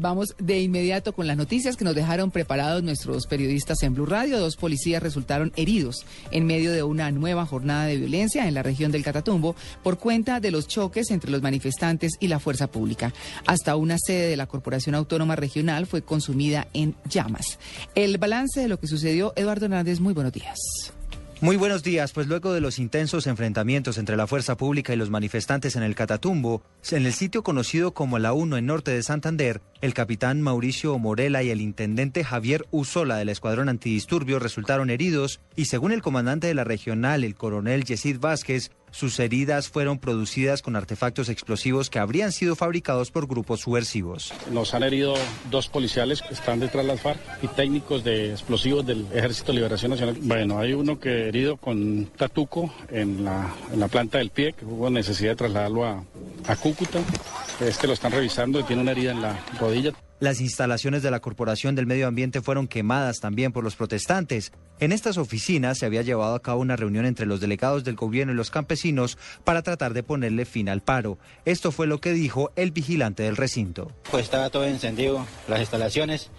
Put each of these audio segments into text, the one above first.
Vamos de inmediato con las noticias que nos dejaron preparados nuestros periodistas en Blue Radio. Dos policías resultaron heridos en medio de una nueva jornada de violencia en la región del Catatumbo por cuenta de los choques entre los manifestantes y la fuerza pública. Hasta una sede de la Corporación Autónoma Regional fue consumida en llamas. El balance de lo que sucedió, Eduardo Hernández, muy buenos días. Muy buenos días, pues luego de los intensos enfrentamientos entre la fuerza pública y los manifestantes en el Catatumbo, en el sitio conocido como la 1 en norte de Santander, el capitán Mauricio Morela y el intendente Javier Usola del Escuadrón Antidisturbios resultaron heridos y según el comandante de la regional, el coronel Yesid Vázquez, sus heridas fueron producidas con artefactos explosivos que habrían sido fabricados por grupos subversivos. Nos han herido dos policiales que están detrás de las FARC y técnicos de explosivos del Ejército de Liberación Nacional. Bueno, hay uno que herido con tatuco en la, planta del pie, que hubo necesidad de trasladarlo a Cúcuta. Este lo están revisando y tiene una herida en la rodilla. Las instalaciones de la Corporación del Medio Ambiente fueron quemadas también por los protestantes. En estas oficinas se había llevado a cabo una reunión entre los delegados del gobierno y los campesinos para tratar de ponerle fin al paro. Esto fue lo que dijo el vigilante del recinto. Pues estaba todo encendido, las instalaciones,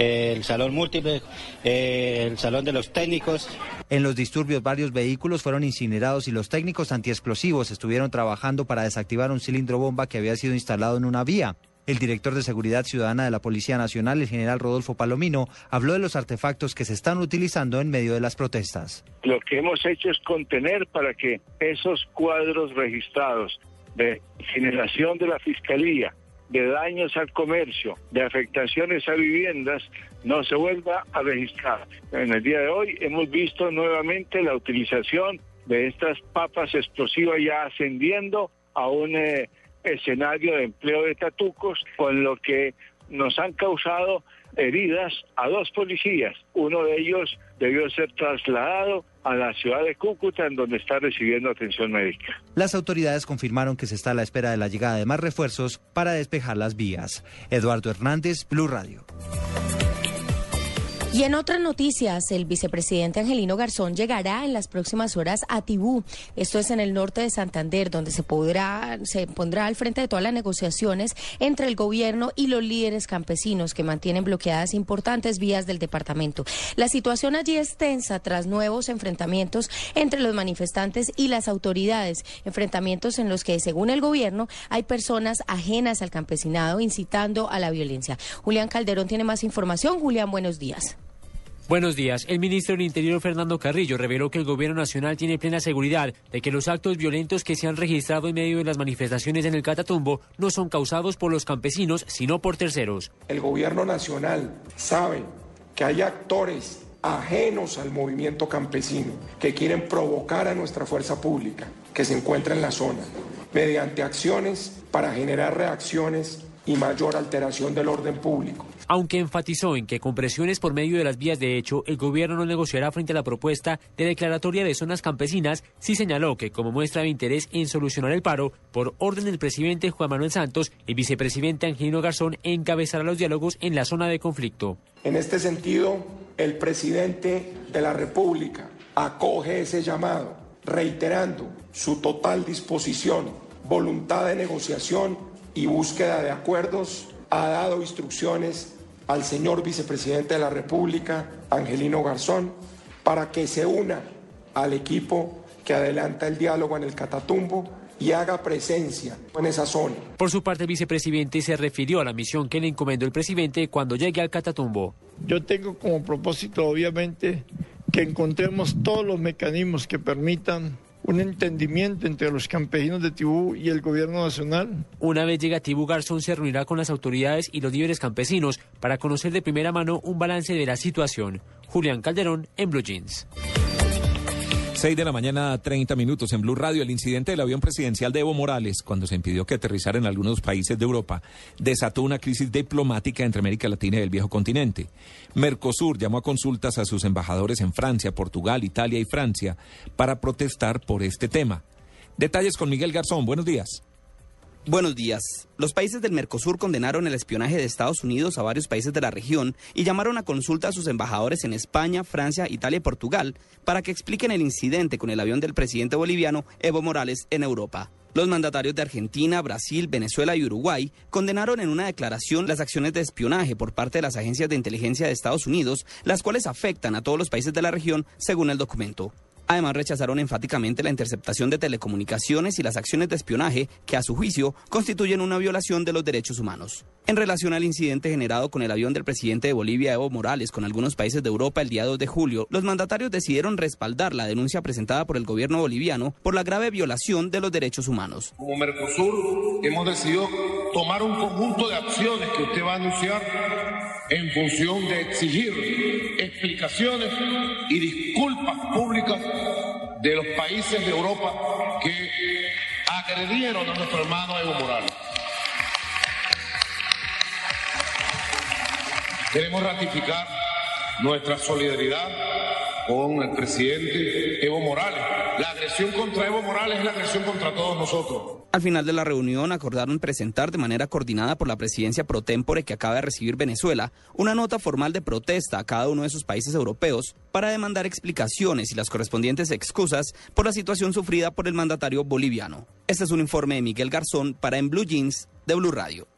el salón múltiple, el salón de los técnicos. En los disturbios varios vehículos fueron incinerados y los técnicos antiexplosivos estuvieron trabajando para desactivar un cilindro bomba que había sido instalado en una vía. El director de Seguridad Ciudadana de la Policía Nacional, el general Rodolfo Palomino, habló de los artefactos que se están utilizando en medio de las protestas. Lo que hemos hecho es contener para que esos cuadros registrados de generación de la Fiscalía, de daños al comercio, de afectaciones a viviendas, no se vuelva a registrar. En el día de hoy hemos visto nuevamente la utilización de estas papas explosivas ya ascendiendo a un... Eh, escenario de empleo de tatucos, con lo que nos han causado heridas a dos policías. Uno de ellos debió ser trasladado a la ciudad de Cúcuta, en donde está recibiendo atención médica. Las autoridades confirmaron que se está a la espera de la llegada de más refuerzos para despejar las vías. Eduardo Hernández, Blue Radio. Y en otras noticias, el vicepresidente Angelino Garzón llegará en las próximas horas a Tibú. Esto es en el norte de Santander, donde se podrá, se pondrá al frente de todas las negociaciones entre el gobierno y los líderes campesinos que mantienen bloqueadas importantes vías del departamento. La situación allí es tensa tras nuevos enfrentamientos entre los manifestantes y las autoridades, enfrentamientos en los que, según el gobierno, hay personas ajenas al campesinado incitando a la violencia. Julián Calderón tiene más información. Julián, buenos días. Buenos días. El ministro del Interior, Fernando Carrillo, reveló que el Gobierno Nacional tiene plena seguridad de que los actos violentos que se han registrado en medio de las manifestaciones en el Catatumbo no son causados por los campesinos, sino por terceros. El Gobierno Nacional sabe que hay actores ajenos al movimiento campesino que quieren provocar a nuestra fuerza pública que se encuentra en la zona mediante acciones para generar reacciones y mayor alteración del orden público aunque enfatizó en que con presiones por medio de las vías de hecho, el gobierno no negociará frente a la propuesta de declaratoria de zonas campesinas, sí señaló que como muestra de interés en solucionar el paro, por orden del presidente Juan Manuel Santos, el vicepresidente Angelino Garzón encabezará los diálogos en la zona de conflicto. En este sentido, el presidente de la República acoge ese llamado, reiterando su total disposición, voluntad de negociación y búsqueda de acuerdos, ha dado instrucciones al señor vicepresidente de la República, Angelino Garzón, para que se una al equipo que adelanta el diálogo en el Catatumbo y haga presencia en esa zona. Por su parte, el vicepresidente se refirió a la misión que le encomendó el presidente cuando llegue al Catatumbo. Yo tengo como propósito, obviamente, que encontremos todos los mecanismos que permitan un entendimiento entre los campesinos de Tibú y el gobierno nacional. Una vez llega Tibú, Garzón se reunirá con las autoridades y los líderes campesinos para conocer de primera mano un balance de la situación. Julián Calderón en Blue Jeans. 6 de la mañana, 30 minutos en Blue Radio. El incidente del avión presidencial de Evo Morales, cuando se impidió que aterrizara en algunos países de Europa, desató una crisis diplomática entre América Latina y el viejo continente. Mercosur llamó a consultas a sus embajadores en Francia, Portugal, Italia y Francia para protestar por este tema. Detalles con Miguel Garzón. Buenos días. Buenos días. Los países del Mercosur condenaron el espionaje de Estados Unidos a varios países de la región y llamaron a consulta a sus embajadores en España, Francia, Italia y Portugal para que expliquen el incidente con el avión del presidente boliviano Evo Morales en Europa. Los mandatarios de Argentina, Brasil, Venezuela y Uruguay condenaron en una declaración las acciones de espionaje por parte de las agencias de inteligencia de Estados Unidos, las cuales afectan a todos los países de la región, según el documento. Además, rechazaron enfáticamente la interceptación de telecomunicaciones y las acciones de espionaje que, a su juicio, constituyen una violación de los derechos humanos. En relación al incidente generado con el avión del presidente de Bolivia, Evo Morales, con algunos países de Europa el día 2 de julio, los mandatarios decidieron respaldar la denuncia presentada por el gobierno boliviano por la grave violación de los derechos humanos. Como Mercosur, hemos decidido tomar un conjunto de acciones que usted va a anunciar en función de exigir explicaciones y disculpas públicas de los países de Europa que agredieron a nuestro hermano Evo Morales. Queremos ratificar nuestra solidaridad con el presidente Evo Morales. Agresión contra Evo Morales es la agresión contra todos nosotros. Al final de la reunión acordaron presentar de manera coordinada por la presidencia pro tempore que acaba de recibir Venezuela una nota formal de protesta a cada uno de sus países europeos para demandar explicaciones y las correspondientes excusas por la situación sufrida por el mandatario boliviano. Este es un informe de Miguel Garzón para En Blue Jeans de Blue Radio.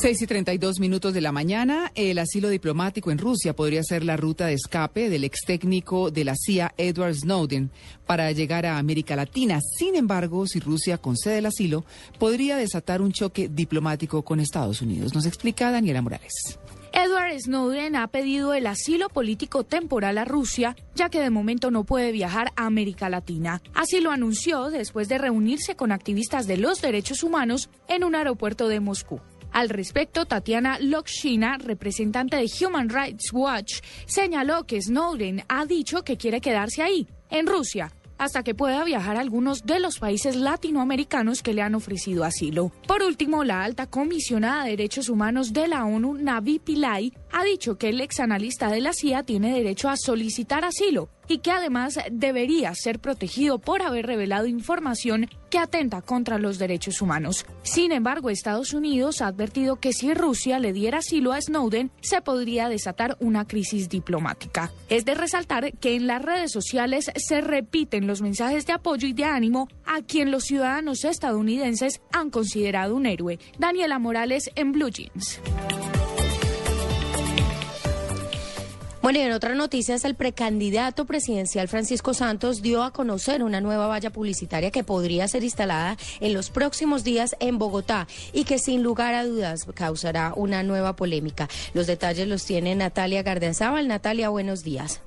6 y 32 minutos de la mañana, el asilo diplomático en Rusia podría ser la ruta de escape del ex técnico de la CIA, Edward Snowden, para llegar a América Latina. Sin embargo, si Rusia concede el asilo, podría desatar un choque diplomático con Estados Unidos. Nos explica Daniela Morales. Edward Snowden ha pedido el asilo político temporal a Rusia, ya que de momento no puede viajar a América Latina. Así lo anunció después de reunirse con activistas de los derechos humanos en un aeropuerto de Moscú. Al respecto, Tatiana Lokshina, representante de Human Rights Watch, señaló que Snowden ha dicho que quiere quedarse ahí, en Rusia, hasta que pueda viajar a algunos de los países latinoamericanos que le han ofrecido asilo. Por último, la alta comisionada de derechos humanos de la ONU, Navi Pillay, ha dicho que el ex analista de la CIA tiene derecho a solicitar asilo y que además debería ser protegido por haber revelado información que atenta contra los derechos humanos. Sin embargo, Estados Unidos ha advertido que si Rusia le diera asilo a Snowden, se podría desatar una crisis diplomática. Es de resaltar que en las redes sociales se repiten los mensajes de apoyo y de ánimo a quien los ciudadanos estadounidenses han considerado un héroe. Daniela Morales en Blue Jeans. Bueno, y en otras noticias, el precandidato presidencial Francisco Santos dio a conocer una nueva valla publicitaria que podría ser instalada en los próximos días en Bogotá y que sin lugar a dudas causará una nueva polémica. Los detalles los tiene Natalia Gardiazabal. Natalia, buenos días.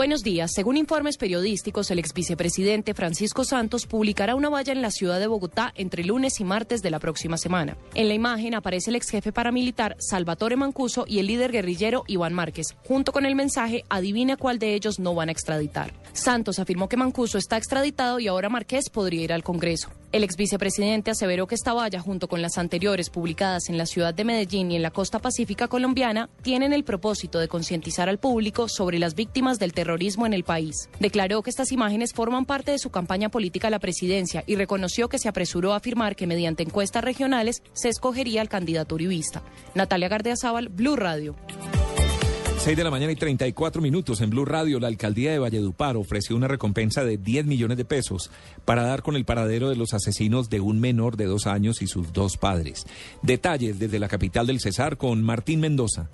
Buenos días. Según informes periodísticos, el ex vicepresidente Francisco Santos publicará una valla en la ciudad de Bogotá entre lunes y martes de la próxima semana. En la imagen aparece el ex jefe paramilitar Salvatore Mancuso y el líder guerrillero Iván Márquez. Junto con el mensaje, adivina cuál de ellos no van a extraditar. Santos afirmó que Mancuso está extraditado y ahora Márquez podría ir al Congreso. El ex vicepresidente aseveró que esta valla, junto con las anteriores publicadas en la ciudad de Medellín y en la costa pacífica colombiana, tienen el propósito de concientizar al público sobre las víctimas del terrorismo en el país. Declaró que estas imágenes forman parte de su campaña política a la presidencia y reconoció que se apresuró a afirmar que mediante encuestas regionales se escogería al candidato uribista. Natalia Gardeazábal, Blue Radio. 6 de la mañana y 34 minutos en Blue Radio, la alcaldía de Valledupar ofreció una recompensa de 10 millones de pesos para dar con el paradero de los asesinos de un menor de dos años y sus dos padres. Detalles desde la capital del Cesar con Martín Mendoza.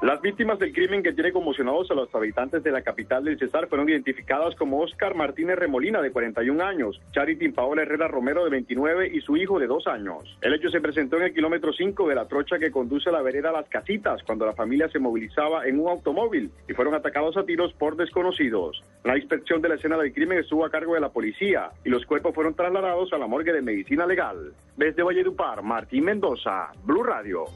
Las víctimas del crimen que tiene conmocionados a los habitantes de la capital del Cesar fueron identificadas como Oscar Martínez Remolina, de 41 años, Charity Paola Herrera Romero, de 29, y su hijo, de dos años. El hecho se presentó en el kilómetro 5 de la trocha que conduce a la vereda Las Casitas, cuando la familia se movilizaba en un automóvil y fueron atacados a tiros por desconocidos. La inspección de la escena del crimen estuvo a cargo de la policía y los cuerpos fueron trasladados a la morgue de medicina legal. Desde Valledupar, Martín Mendoza, Blue Radio.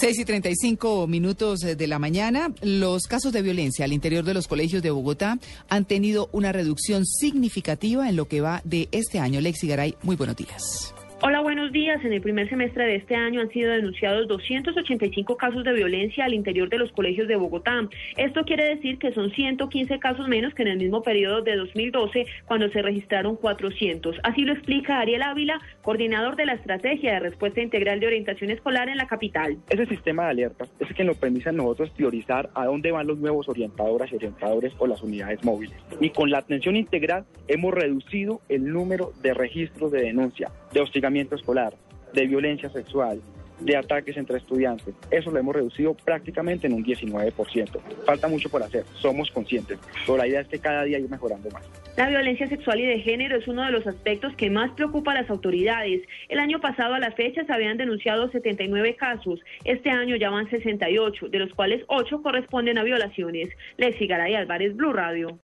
6 y 35 minutos de la mañana, los casos de violencia al interior de los colegios de Bogotá han tenido una reducción significativa en lo que va de este año. Lexi Garay, muy buenos días. Hola, buenos días. En el primer semestre de este año han sido denunciados 285 casos de violencia al interior de los colegios de Bogotá. Esto quiere decir que son 115 casos menos que en el mismo periodo de 2012, cuando se registraron 400. Así lo explica Ariel Ávila, coordinador de la Estrategia de Respuesta Integral de Orientación Escolar en la capital. Ese sistema de alertas es que nos permite a nosotros priorizar a dónde van los nuevos orientadoras y orientadores o las unidades móviles. Y con la atención integral hemos reducido el número de registros de denuncia, de hostigamiento escolar, de violencia sexual, de ataques entre estudiantes. Eso lo hemos reducido prácticamente en un 19%. Falta mucho por hacer, somos conscientes, pero la idea es que cada día ir mejorando más. La violencia sexual y de género es uno de los aspectos que más preocupa a las autoridades. El año pasado a la fecha se habían denunciado 79 casos. Este año ya van 68, de los cuales 8 corresponden a violaciones. Lexi Garay Álvarez, Blue Radio.